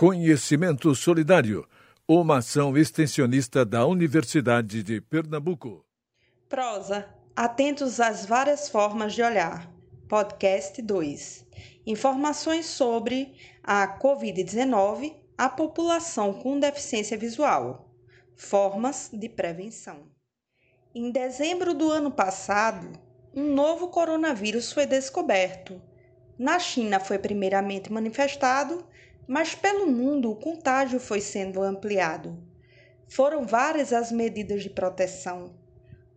Conhecimento Solidário, uma ação extensionista da Universidade de Pernambuco. Prosa, atentos às várias formas de olhar. Podcast 2. Informações sobre a Covid-19, a população com deficiência visual. Formas de prevenção. Em dezembro do ano passado, um novo coronavírus foi descoberto. Na China foi primeiramente manifestado mas pelo mundo o contágio foi sendo ampliado. Foram várias as medidas de proteção,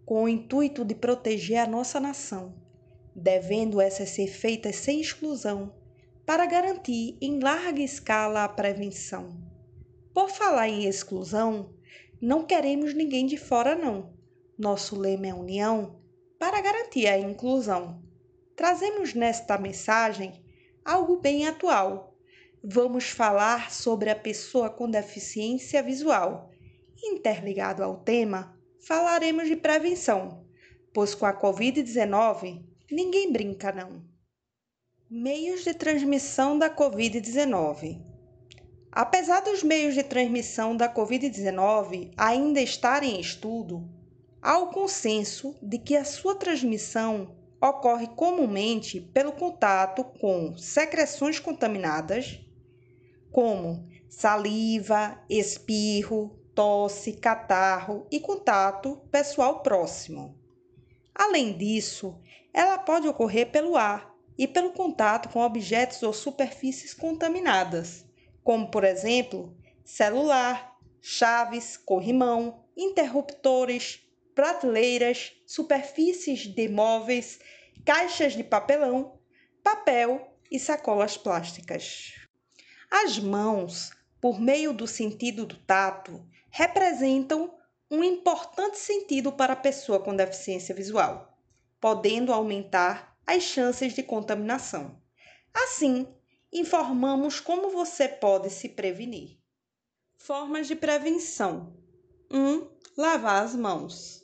com o intuito de proteger a nossa nação, devendo essas ser feitas sem exclusão, para garantir em larga escala a prevenção. Por falar em exclusão, não queremos ninguém de fora, não. Nosso lema é união para garantir a inclusão. Trazemos nesta mensagem algo bem atual vamos falar sobre a pessoa com deficiência visual. Interligado ao tema, falaremos de prevenção, pois com a Covid-19 ninguém brinca não. Meios de transmissão da Covid-19 Apesar dos meios de transmissão da Covid-19 ainda estarem em estudo, há o consenso de que a sua transmissão ocorre comumente pelo contato com secreções contaminadas, como saliva, espirro, tosse, catarro e contato pessoal próximo. Além disso, ela pode ocorrer pelo ar e pelo contato com objetos ou superfícies contaminadas, como, por exemplo, celular, chaves, corrimão, interruptores, prateleiras, superfícies de móveis, caixas de papelão, papel e sacolas plásticas. As mãos, por meio do sentido do tato, representam um importante sentido para a pessoa com deficiência visual, podendo aumentar as chances de contaminação. Assim, informamos como você pode se prevenir. Formas de prevenção: 1. Um, lavar as mãos.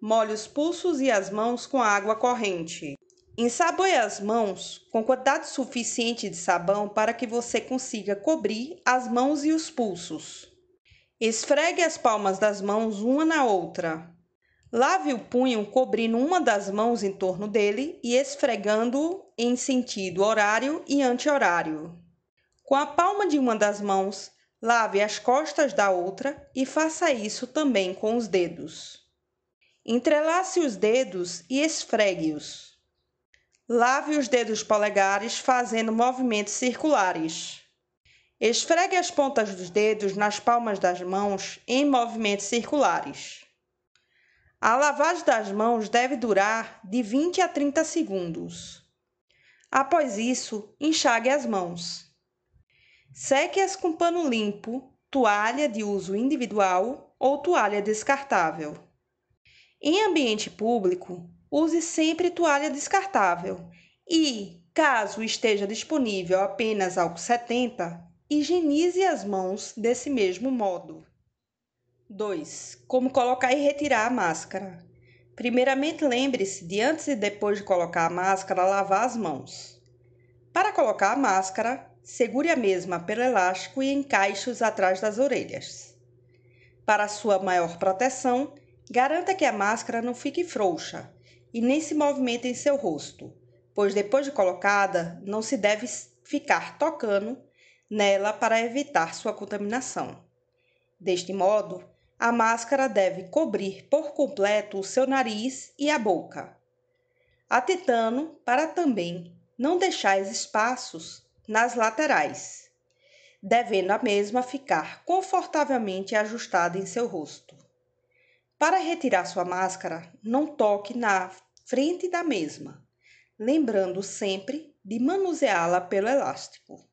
Molhe os pulsos e as mãos com água corrente. Ensaboe as mãos com quantidade suficiente de sabão para que você consiga cobrir as mãos e os pulsos. Esfregue as palmas das mãos uma na outra. Lave o punho cobrindo uma das mãos em torno dele e esfregando em sentido horário e anti-horário. Com a palma de uma das mãos, lave as costas da outra e faça isso também com os dedos. Entrelace os dedos e esfregue-os. Lave os dedos polegares fazendo movimentos circulares. Esfregue as pontas dos dedos nas palmas das mãos em movimentos circulares. A lavagem das mãos deve durar de 20 a 30 segundos. Após isso, enxague as mãos. Seque-as com pano limpo, toalha de uso individual ou toalha descartável. Em ambiente público, use sempre toalha descartável e, caso esteja disponível apenas álcool 70, higienize as mãos desse mesmo modo. 2. Como colocar e retirar a máscara. Primeiramente, lembre-se de antes e depois de colocar a máscara, lavar as mãos. Para colocar a máscara, segure a mesma pelo elástico e encaixe-os atrás das orelhas. Para sua maior proteção, garanta que a máscara não fique frouxa e nem se movimenta em seu rosto, pois depois de colocada não se deve ficar tocando nela para evitar sua contaminação. Deste modo, a máscara deve cobrir por completo o seu nariz e a boca, atentando para também não deixar espaços nas laterais, devendo a mesma ficar confortavelmente ajustada em seu rosto. Para retirar sua máscara, não toque na frente da mesma, lembrando sempre de manuseá-la pelo elástico.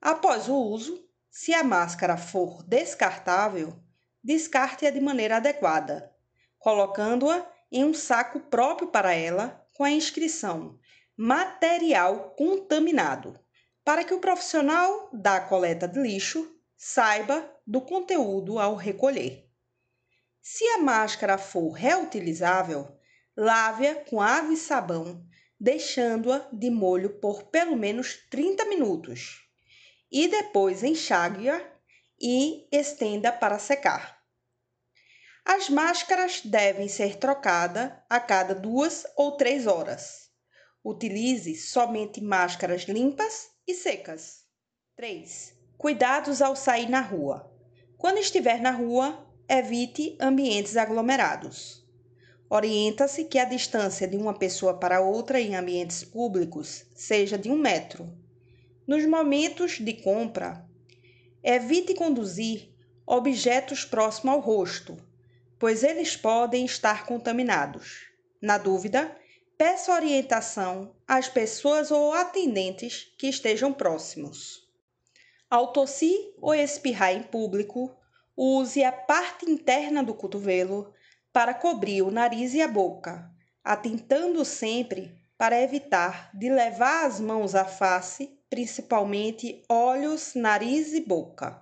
Após o uso, se a máscara for descartável, descarte-a de maneira adequada, colocando-a em um saco próprio para ela com a inscrição material contaminado, para que o profissional da coleta de lixo saiba do conteúdo ao recolher. Se a máscara for reutilizável, lave-a com água e sabão, deixando-a de molho por pelo menos 30 minutos. e depois enxague-a e estenda para secar. As máscaras devem ser trocadas a cada duas ou três horas. Utilize somente máscaras limpas e secas. 3. Cuidados ao sair na rua. Quando estiver na rua, evite ambientes aglomerados. Orienta-se que a distância de uma pessoa para outra em ambientes públicos seja de um metro. Nos momentos de compra, evite conduzir objetos próximos ao rosto, pois eles podem estar contaminados. Na dúvida, peça orientação às pessoas ou atendentes que estejam próximos. Ao tossir ou espirrar em público, use a parte interna do cotovelo para cobrir o nariz e a boca, atentando sempre para evitar de levar as mãos à face, principalmente olhos, nariz e boca.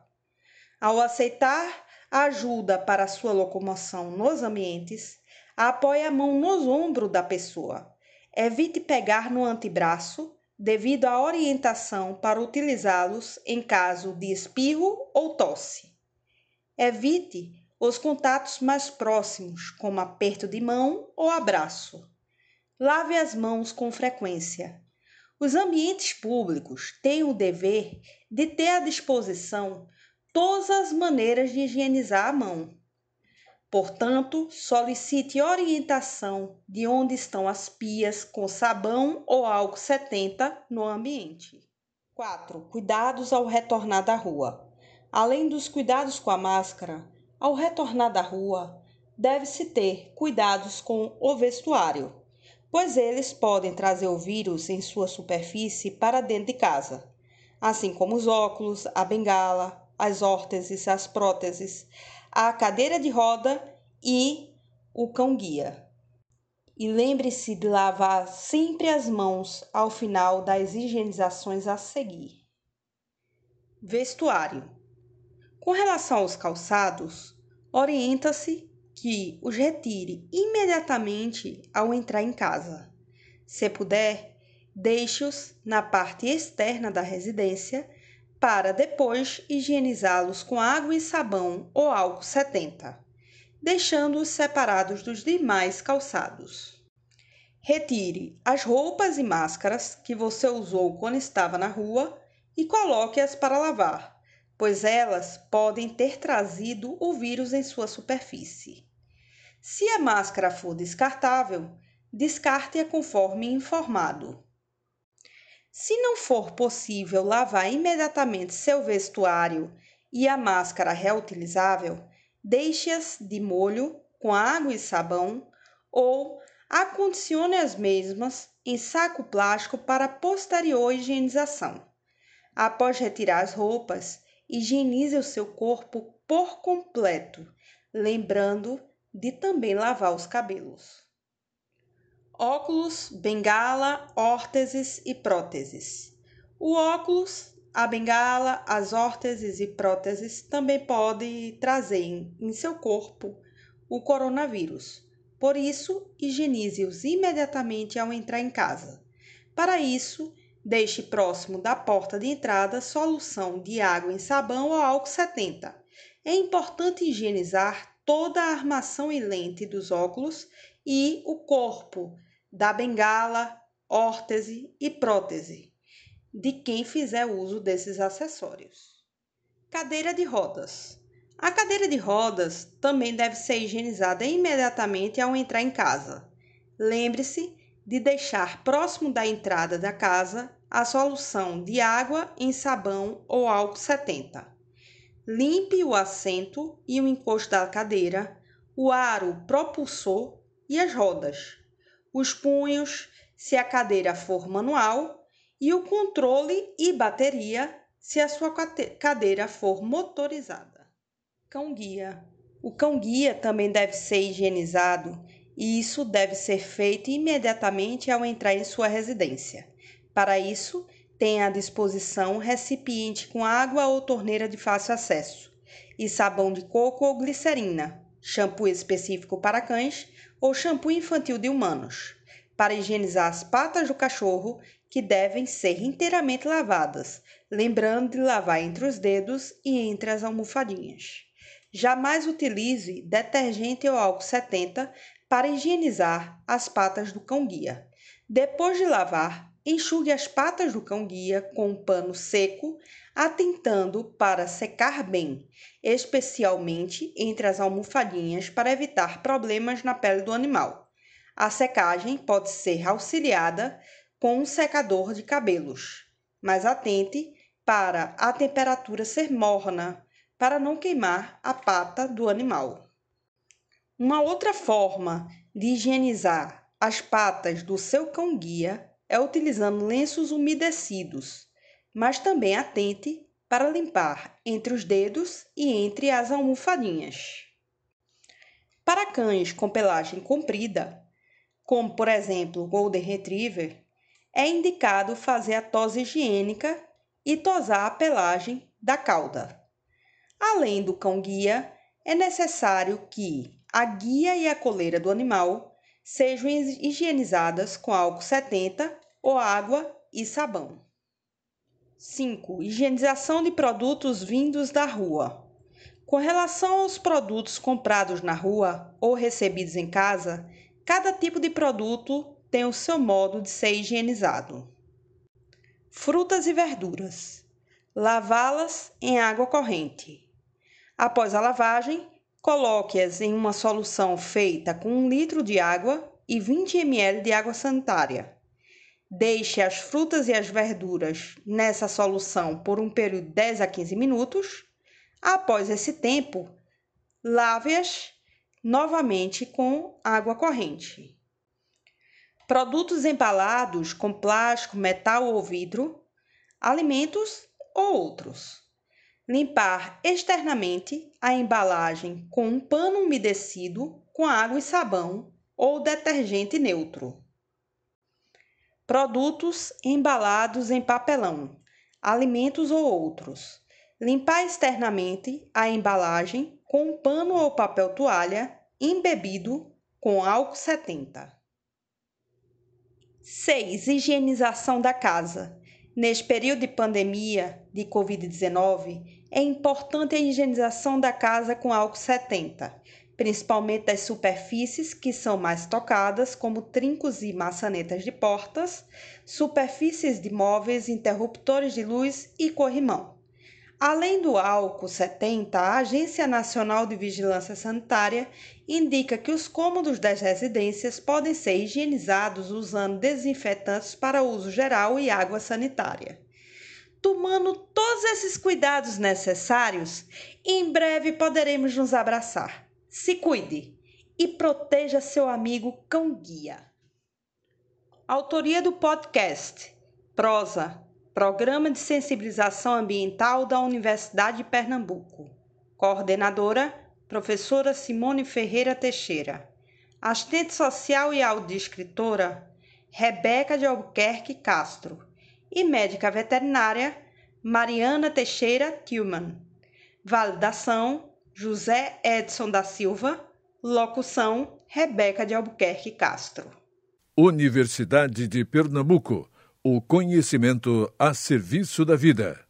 Ao aceitar ajuda para sua locomoção nos ambientes, apoie a mão nos ombros da pessoa. Evite pegar no antebraço devido à orientação para utilizá-los em caso de espirro ou tosse. Evite os contatos mais próximos, como aperto de mão ou abraço. Lave as mãos com frequência. Os ambientes públicos têm o dever de ter à disposição todas as maneiras de higienizar a mão. Portanto, solicite orientação de onde estão as pias com sabão ou álcool 70 no ambiente. 4. Cuidados ao retornar da rua. Além dos cuidados com a máscara, ao retornar da rua, deve-se ter cuidados com o vestuário, pois eles podem trazer o vírus em sua superfície para dentro de casa, assim como os óculos, a bengala, as órteses, as próteses, a cadeira de roda e o cão-guia. E lembre-se de lavar sempre as mãos ao final das higienizações a seguir. Vestuário. Com relação aos calçados, orienta-se que os retire imediatamente ao entrar em casa. Se puder, deixe-os na parte externa da residência para depois higienizá-los com água e sabão ou álcool 70, deixando-os separados dos demais calçados. Retire as roupas e máscaras que você usou quando estava na rua e coloque-as para lavar, pois elas podem ter trazido o vírus em sua superfície. Se a máscara for descartável, descarte-a conforme informado. Se não for possível lavar imediatamente seu vestuário e a máscara reutilizável, deixe-as de molho com água e sabão ou acondicione as mesmas em saco plástico para posterior higienização. Após retirar as roupas, higienize o seu corpo por completo, lembrando de também lavar os cabelos óculos, bengala, órteses e próteses. O óculos, a bengala, as órteses e próteses também podem trazer em seu corpo o coronavírus. Por isso, higienize-os imediatamente ao entrar em casa. Para isso, deixe próximo da porta de entrada solução de água em sabão ou álcool 70. É importante higienizar toda a armação e lente dos óculos e o corpo da bengala, órtese e prótese, de quem fizer uso desses acessórios. Cadeira de rodas. A cadeira de rodas também deve ser higienizada imediatamente ao entrar em casa. Lembre-se de deixar próximo da entrada da casa a solução de água em sabão ou álcool 70. Limpe o assento e o encosto da cadeira, o aro propulsor e as rodas os punhos, se a cadeira for manual, e o controle e bateria, se a sua cadeira for motorizada. Cão-guia. O cão-guia também deve ser higienizado e isso deve ser feito imediatamente ao entrar em sua residência. Para isso, tenha à disposição recipiente com água ou torneira de fácil acesso e sabão de coco ou glicerina, shampoo específico para cães ou shampoo infantil de humanos, para higienizar as patas do cachorro que devem ser inteiramente lavadas, lembrando de lavar entre os dedos e entre as almofadinhas. Jamais utilize detergente ou álcool 70 para higienizar as patas do cão-guia. Depois de lavar, enxugue as patas do cão-guia com um pano seco, atentando para secar bem, especialmente entre as almofadinhas para evitar problemas na pele do animal. A secagem pode ser auxiliada com um secador de cabelos, mas atente para a temperatura ser morna para não queimar a pata do animal. Uma outra forma de higienizar as patas do seu cão-guia é utilizando lenços umedecidos, mas também atente para limpar entre os dedos e entre as almofadinhas. Para cães com pelagem comprida, como por exemplo o Golden Retriever, é indicado fazer a tosse higiênica e tosar a pelagem da cauda. Além do cão-guia, é necessário que a guia e a coleira do animal sejam higienizadas com álcool 70 ou água e sabão. 5. Higienização de produtos vindos da rua. Com relação aos produtos comprados na rua ou recebidos em casa, cada tipo de produto tem o seu modo de ser higienizado. Frutas e verduras. Lavá-las em água corrente. Após a lavagem, coloque-as em uma solução feita com 1 litro de água e 20 ml de água sanitária. Deixe as frutas e as verduras nessa solução por um período de 10 a 15 minutos. Após esse tempo, lave-as novamente com água corrente. Produtos embalados com plástico, metal ou vidro, alimentos ou outros. Limpar externamente a embalagem com um pano umedecido com água e sabão ou detergente neutro. Produtos embalados em papelão, alimentos ou outros. Limpar externamente a embalagem com um pano ou papel toalha embebido com álcool 70. 6. Higienização da casa. Neste período de pandemia de Covid-19, é importante a higienização da casa com álcool 70, principalmente das superfícies que são mais tocadas, como trincos e maçanetas de portas, superfícies de móveis, interruptores de luz e corrimão. Além do álcool 70, a Agência Nacional de Vigilância Sanitária indica que os cômodos das residências podem ser higienizados usando desinfetantes para uso geral e água sanitária. Tomando todos esses cuidados necessários, em breve poderemos nos abraçar. Se cuide e proteja seu amigo cão-guia. Autoria do podcast: Prosa Programa de Sensibilização Ambiental da Universidade de Pernambuco. Coordenadora, professora Simone Ferreira Teixeira. Assistente social e audiescritora, Rebeca de Albuquerque Castro. E médica veterinária, Mariana Teixeira Tillman. Validação, José Edson da Silva. Locução, Rebeca de Albuquerque Castro. Universidade de Pernambuco o conhecimento a serviço da vida.